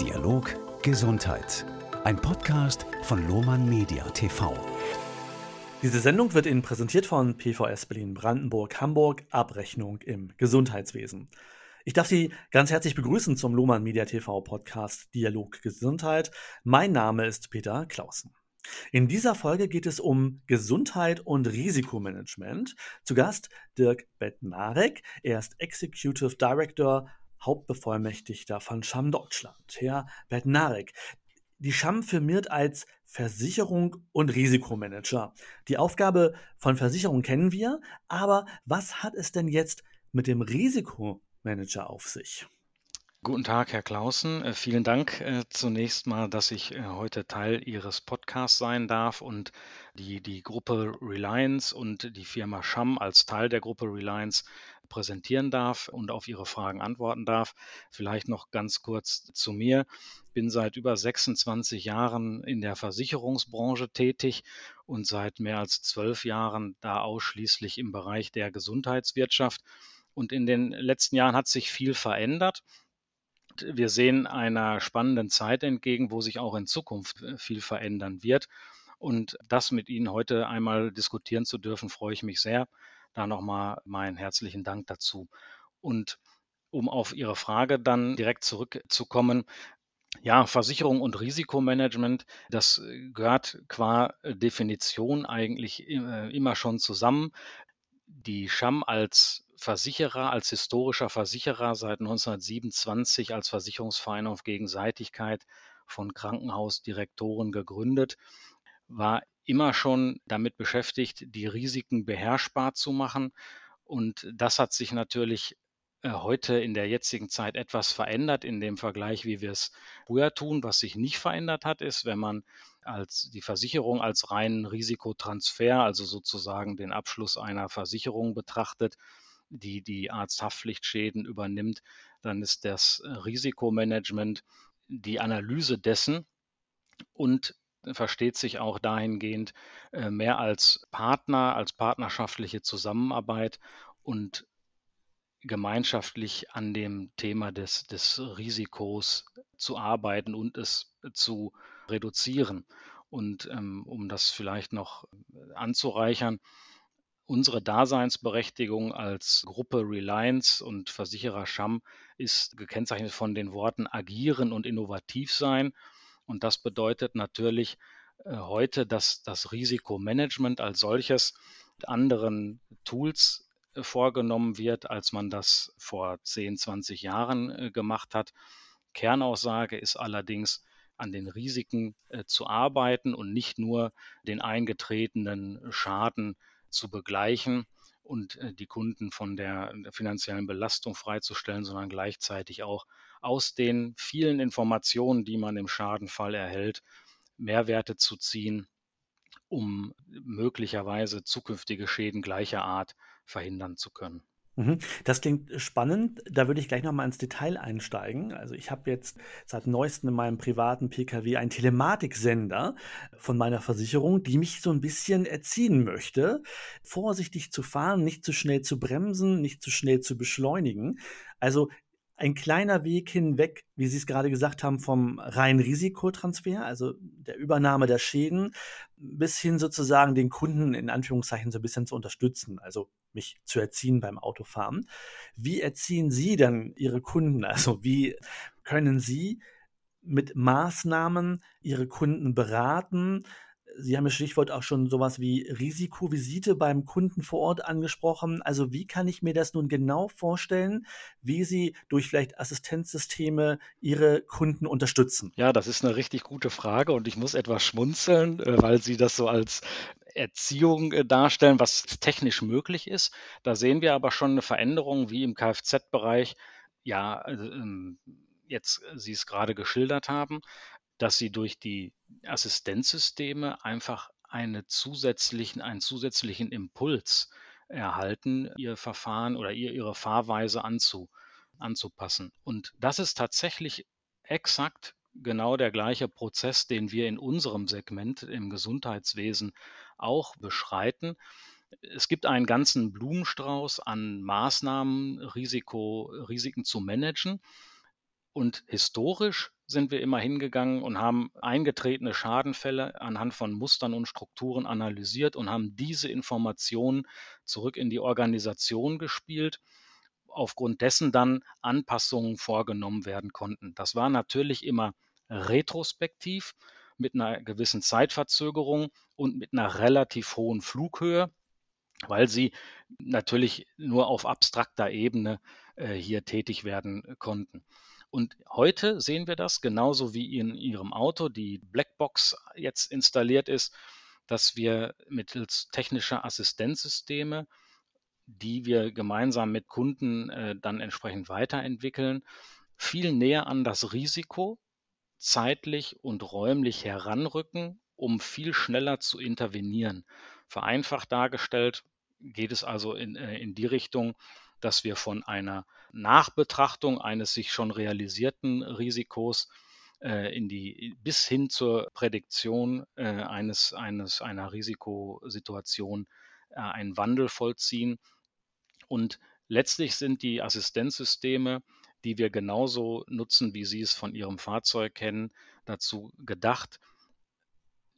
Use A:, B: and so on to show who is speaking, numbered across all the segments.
A: Dialog Gesundheit. Ein Podcast von Lohmann Media TV.
B: Diese Sendung wird Ihnen präsentiert von PVS Berlin Brandenburg Hamburg Abrechnung im Gesundheitswesen. Ich darf Sie ganz herzlich begrüßen zum Lohmann Media TV Podcast Dialog Gesundheit. Mein Name ist Peter Clausen. In dieser Folge geht es um Gesundheit und Risikomanagement. Zu Gast Dirk Bettnarek. Er ist Executive Director, Hauptbevollmächtigter von Scham Deutschland. Herr Bettnarek, die Scham firmiert als Versicherung und Risikomanager. Die Aufgabe von Versicherung kennen wir, aber was hat es denn jetzt mit dem Risikomanager auf sich?
C: Guten Tag, Herr Clausen. Äh, vielen Dank äh, zunächst mal, dass ich äh, heute Teil Ihres Podcasts sein darf und die, die Gruppe Reliance und die Firma Scham als Teil der Gruppe Reliance präsentieren darf und auf Ihre Fragen antworten darf. Vielleicht noch ganz kurz zu mir. Ich bin seit über 26 Jahren in der Versicherungsbranche tätig und seit mehr als zwölf Jahren da ausschließlich im Bereich der Gesundheitswirtschaft. Und in den letzten Jahren hat sich viel verändert wir sehen einer spannenden Zeit entgegen, wo sich auch in Zukunft äh, viel verändern wird. Und das mit Ihnen heute einmal diskutieren zu dürfen, freue ich mich sehr. Da nochmal meinen herzlichen Dank dazu. Und um auf Ihre Frage dann direkt zurückzukommen, ja, Versicherung und Risikomanagement, das äh, gehört qua Definition eigentlich äh, immer schon zusammen. Die Scham als Versicherer, als historischer Versicherer seit 1927 als Versicherungsverein auf Gegenseitigkeit von Krankenhausdirektoren gegründet, war immer schon damit beschäftigt, die Risiken beherrschbar zu machen. Und das hat sich natürlich äh, heute in der jetzigen Zeit etwas verändert in dem Vergleich, wie wir es früher tun. Was sich nicht verändert hat, ist, wenn man als die Versicherung als reinen Risikotransfer, also sozusagen den Abschluss einer Versicherung betrachtet, die die Arzthaftpflichtschäden übernimmt, dann ist das Risikomanagement die Analyse dessen und versteht sich auch dahingehend äh, mehr als Partner, als partnerschaftliche Zusammenarbeit und gemeinschaftlich an dem Thema des, des Risikos zu arbeiten und es zu reduzieren. Und ähm, um das vielleicht noch anzureichern, Unsere Daseinsberechtigung als Gruppe Reliance und Versicherer Scham ist gekennzeichnet von den Worten agieren und innovativ sein. Und das bedeutet natürlich äh, heute, dass das Risikomanagement als solches mit anderen Tools äh, vorgenommen wird, als man das vor 10, 20 Jahren äh, gemacht hat. Kernaussage ist allerdings, an den Risiken zu arbeiten und nicht nur den eingetretenen Schaden zu begleichen und äh, die Kunden von der finanziellen Belastung freizustellen, sondern gleichzeitig auch aus den vielen Informationen, die man im Schadenfall erhält, Mehrwerte zu ziehen, um möglicherweise zukünftige Schäden gleicher Art verhindern zu können.
B: Mhm. Das klingt spannend. Da würde ich gleich noch mal ins Detail einsteigen. Also ich habe jetzt seit neuestem in meinem privaten PKW einen Telematiksender von meiner Versicherung, die mich so ein bisschen erziehen möchte, vorsichtig zu fahren, nicht zu schnell zu bremsen, nicht zu schnell zu beschleunigen. Also ein kleiner Weg hinweg, wie Sie es gerade gesagt haben, vom reinen Risikotransfer, also der Übernahme der Schäden, bis hin sozusagen den Kunden in Anführungszeichen so ein bisschen zu unterstützen, also mich zu erziehen beim Autofahren. Wie erziehen Sie dann Ihre Kunden? Also wie können Sie mit Maßnahmen Ihre Kunden beraten, Sie haben das Stichwort auch schon sowas wie Risikovisite beim Kunden vor Ort angesprochen. Also wie kann ich mir das nun genau vorstellen, wie Sie durch vielleicht Assistenzsysteme Ihre Kunden unterstützen?
C: Ja, das ist eine richtig gute Frage und ich muss etwas schmunzeln, äh, weil Sie das so als Erziehung äh, darstellen, was technisch möglich ist. Da sehen wir aber schon eine Veränderung wie im Kfz-Bereich. Ja, also, ähm, jetzt Sie es gerade geschildert haben dass sie durch die Assistenzsysteme einfach eine zusätzlichen, einen zusätzlichen Impuls erhalten, ihr Verfahren oder ihr, ihre Fahrweise anzu, anzupassen. Und das ist tatsächlich exakt genau der gleiche Prozess, den wir in unserem Segment im Gesundheitswesen auch beschreiten. Es gibt einen ganzen Blumenstrauß an Maßnahmen, Risiko, Risiken zu managen. Und historisch sind wir immer hingegangen und haben eingetretene Schadenfälle anhand von Mustern und Strukturen analysiert und haben diese Informationen zurück in die Organisation gespielt, aufgrund dessen dann Anpassungen vorgenommen werden konnten. Das war natürlich immer retrospektiv mit einer gewissen Zeitverzögerung und mit einer relativ hohen Flughöhe, weil sie natürlich nur auf abstrakter Ebene äh, hier tätig werden konnten. Und heute sehen wir das genauso wie in Ihrem Auto die Blackbox jetzt installiert ist, dass wir mittels technischer Assistenzsysteme, die wir gemeinsam mit Kunden äh, dann entsprechend weiterentwickeln, viel näher an das Risiko zeitlich und räumlich heranrücken, um viel schneller zu intervenieren. Vereinfacht dargestellt geht es also in, äh, in die Richtung, dass wir von einer Nachbetrachtung eines sich schon realisierten Risikos äh, in die, bis hin zur Prädiktion äh, eines, eines, einer Risikosituation äh, einen Wandel vollziehen. Und letztlich sind die Assistenzsysteme, die wir genauso nutzen, wie Sie es von Ihrem Fahrzeug kennen, dazu gedacht,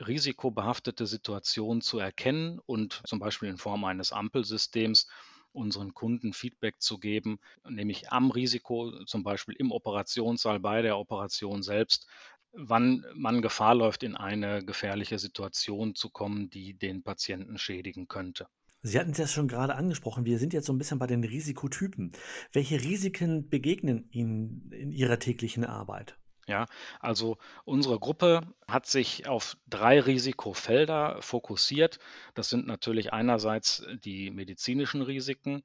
C: risikobehaftete Situationen zu erkennen und zum Beispiel in Form eines Ampelsystems unseren Kunden Feedback zu geben, nämlich am Risiko, zum Beispiel im Operationssaal bei der Operation selbst, wann man Gefahr läuft, in eine gefährliche Situation zu kommen, die den Patienten schädigen könnte.
B: Sie hatten es ja schon gerade angesprochen, wir sind jetzt so ein bisschen bei den Risikotypen. Welche Risiken begegnen Ihnen in Ihrer täglichen Arbeit?
C: Ja, also unsere Gruppe hat sich auf drei Risikofelder fokussiert. Das sind natürlich einerseits die medizinischen Risiken,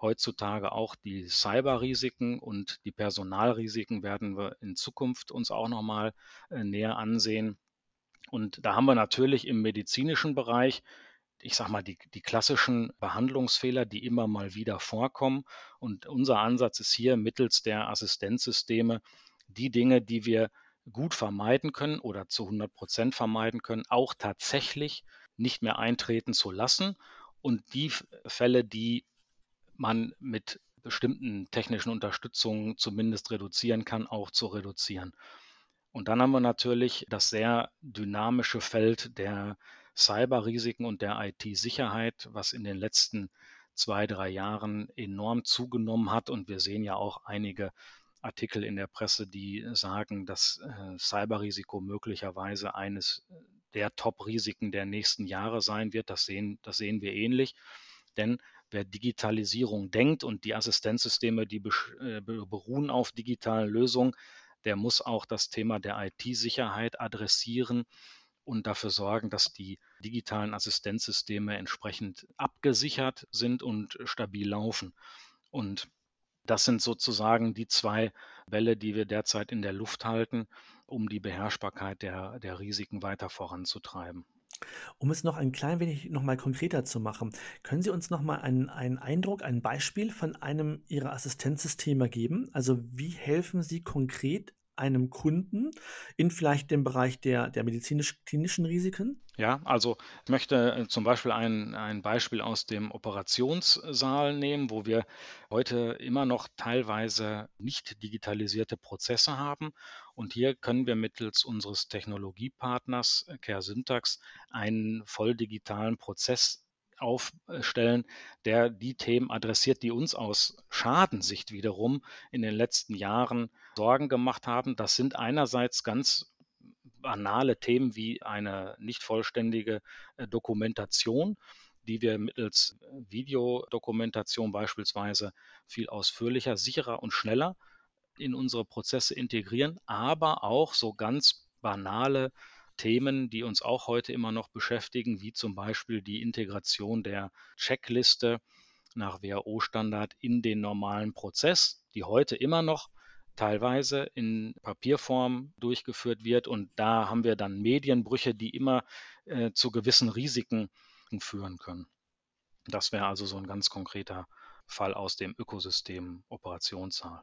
C: heutzutage auch die Cyberrisiken und die Personalrisiken werden wir in Zukunft uns auch nochmal äh, näher ansehen. Und da haben wir natürlich im medizinischen Bereich ich sage mal, die, die klassischen Behandlungsfehler, die immer mal wieder vorkommen. Und unser Ansatz ist hier mittels der Assistenzsysteme die Dinge, die wir gut vermeiden können oder zu 100 Prozent vermeiden können, auch tatsächlich nicht mehr eintreten zu lassen und die Fälle, die man mit bestimmten technischen Unterstützungen zumindest reduzieren kann, auch zu reduzieren. Und dann haben wir natürlich das sehr dynamische Feld der Cyberrisiken und der IT-Sicherheit, was in den letzten zwei, drei Jahren enorm zugenommen hat. Und wir sehen ja auch einige Artikel in der Presse, die sagen, dass äh, Cyberrisiko möglicherweise eines der Top-Risiken der nächsten Jahre sein wird. Das sehen, das sehen wir ähnlich. Denn wer Digitalisierung denkt und die Assistenzsysteme, die äh, beruhen auf digitalen Lösungen, der muss auch das Thema der IT-Sicherheit adressieren und dafür sorgen, dass die digitalen Assistenzsysteme entsprechend abgesichert sind und stabil laufen. Und das sind sozusagen die zwei Bälle, die wir derzeit in der Luft halten, um die Beherrschbarkeit der, der Risiken weiter voranzutreiben.
B: Um es noch ein klein wenig noch mal konkreter zu machen, können Sie uns noch mal einen, einen Eindruck, ein Beispiel von einem Ihrer Assistenzsysteme geben? Also wie helfen Sie konkret einem Kunden in vielleicht dem Bereich der, der medizinisch-klinischen Risiken?
C: Ja, also ich möchte äh, zum Beispiel ein, ein Beispiel aus dem Operationssaal nehmen, wo wir heute immer noch teilweise nicht digitalisierte Prozesse haben. Und hier können wir mittels unseres Technologiepartners äh, Care Syntax einen voll digitalen Prozess aufstellen, der die Themen adressiert, die uns aus Schadensicht wiederum in den letzten Jahren Sorgen gemacht haben. Das sind einerseits ganz banale Themen wie eine nicht vollständige äh, Dokumentation, die wir mittels Videodokumentation beispielsweise viel ausführlicher, sicherer und schneller in unsere Prozesse integrieren, aber auch so ganz banale Themen, die uns auch heute immer noch beschäftigen, wie zum Beispiel die Integration der Checkliste nach WHO-Standard in den normalen Prozess, die heute immer noch teilweise in Papierform durchgeführt wird. Und da haben wir dann Medienbrüche, die immer äh, zu gewissen Risiken führen können. Das wäre also so ein ganz konkreter Fall aus dem Ökosystem Operationssaal.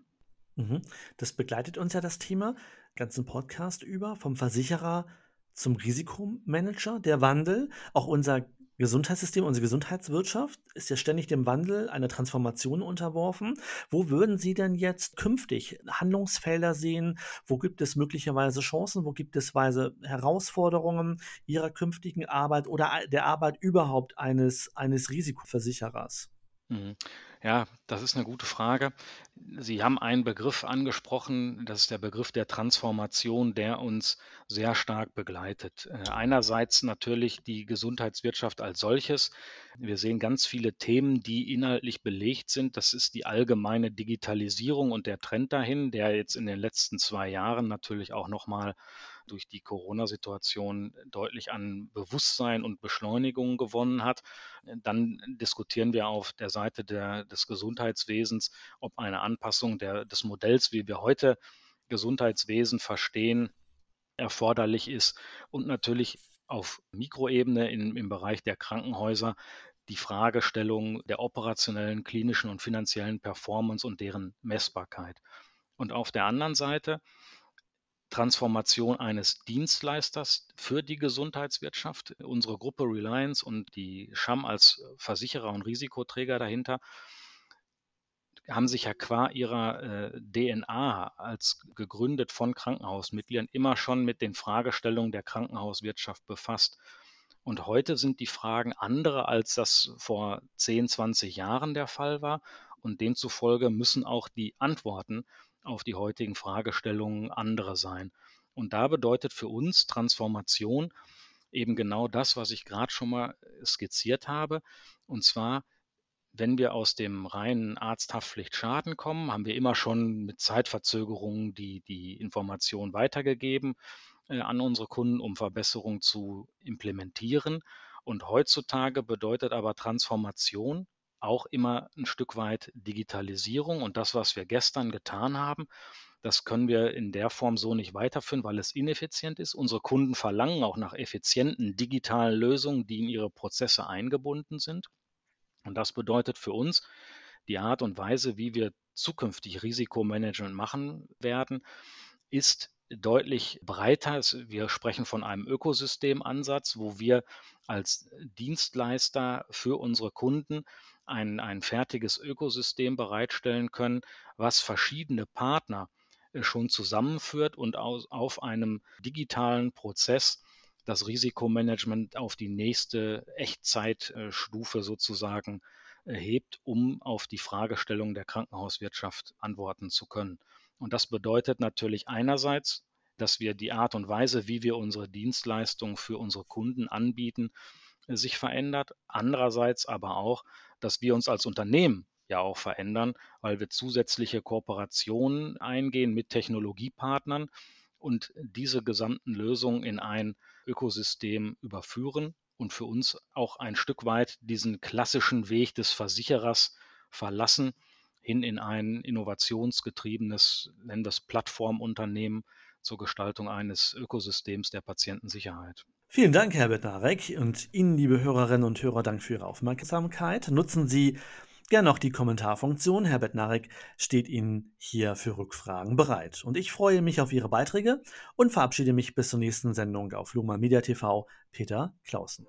B: Mhm. Das begleitet uns ja das Thema, ganzen Podcast über, vom Versicherer zum Risikomanager, der Wandel. Auch unser Gesundheitssystem, unsere Gesundheitswirtschaft ist ja ständig dem Wandel, einer Transformation unterworfen. Wo würden Sie denn jetzt künftig Handlungsfelder sehen? Wo gibt es möglicherweise Chancen? Wo gibt es weise Herausforderungen Ihrer künftigen Arbeit oder der Arbeit überhaupt eines, eines Risikoversicherers?
C: Mhm. Ja, das ist eine gute Frage. Sie haben einen Begriff angesprochen, das ist der Begriff der Transformation, der uns sehr stark begleitet. Äh, einerseits natürlich die Gesundheitswirtschaft als solches. Wir sehen ganz viele Themen, die inhaltlich belegt sind. Das ist die allgemeine Digitalisierung und der Trend dahin, der jetzt in den letzten zwei Jahren natürlich auch noch mal durch die Corona-Situation deutlich an Bewusstsein und Beschleunigung gewonnen hat. Dann diskutieren wir auf der Seite der, des Gesundheitswesens, ob eine Anpassung der, des Modells, wie wir heute Gesundheitswesen verstehen, erforderlich ist und natürlich auf Mikroebene in, im Bereich der Krankenhäuser die Fragestellung der operationellen, klinischen und finanziellen Performance und deren Messbarkeit. Und auf der anderen Seite Transformation eines Dienstleisters für die Gesundheitswirtschaft. Unsere Gruppe Reliance und die Scham als Versicherer und Risikoträger dahinter haben sich ja qua ihrer äh, DNA als gegründet von Krankenhausmitgliedern immer schon mit den Fragestellungen der Krankenhauswirtschaft befasst. Und heute sind die Fragen andere, als das vor 10, 20 Jahren der Fall war. Und demzufolge müssen auch die Antworten auf die heutigen Fragestellungen andere sein. Und da bedeutet für uns Transformation eben genau das, was ich gerade schon mal skizziert habe. Und zwar, wenn wir aus dem reinen Arzthaftpflichtschaden kommen, haben wir immer schon mit Zeitverzögerungen die, die Information weitergegeben äh, an unsere Kunden, um Verbesserungen zu implementieren. Und heutzutage bedeutet aber Transformation auch immer ein Stück weit Digitalisierung. Und das, was wir gestern getan haben, das können wir in der Form so nicht weiterführen, weil es ineffizient ist. Unsere Kunden verlangen auch nach effizienten digitalen Lösungen, die in ihre Prozesse eingebunden sind. Und das bedeutet für uns, die Art und Weise, wie wir zukünftig Risikomanagement machen werden, ist deutlich breiter. Wir sprechen von einem Ökosystemansatz, wo wir als Dienstleister für unsere Kunden ein, ein fertiges Ökosystem bereitstellen können, was verschiedene Partner äh, schon zusammenführt und aus, auf einem digitalen Prozess das Risikomanagement auf die nächste Echtzeitstufe sozusagen hebt, um auf die Fragestellung der Krankenhauswirtschaft antworten zu können. Und das bedeutet natürlich einerseits, dass wir die Art und Weise, wie wir unsere Dienstleistungen für unsere Kunden anbieten, sich verändert. Andererseits aber auch, dass wir uns als Unternehmen ja auch verändern, weil wir zusätzliche Kooperationen eingehen mit Technologiepartnern und diese gesamten Lösungen in ein Ökosystem überführen und für uns auch ein Stück weit diesen klassischen Weg des Versicherers verlassen, hin in ein innovationsgetriebenes, nennen wir es Plattformunternehmen zur Gestaltung eines Ökosystems der Patientensicherheit.
B: Vielen Dank, Herbert Narek, und Ihnen, liebe Hörerinnen und Hörer, Dank für Ihre Aufmerksamkeit. Nutzen Sie gerne noch die Kommentarfunktion. Herbert Narek steht Ihnen hier für Rückfragen bereit. Und ich freue mich auf Ihre Beiträge und verabschiede mich bis zur nächsten Sendung auf Luma Media TV. Peter Clausen.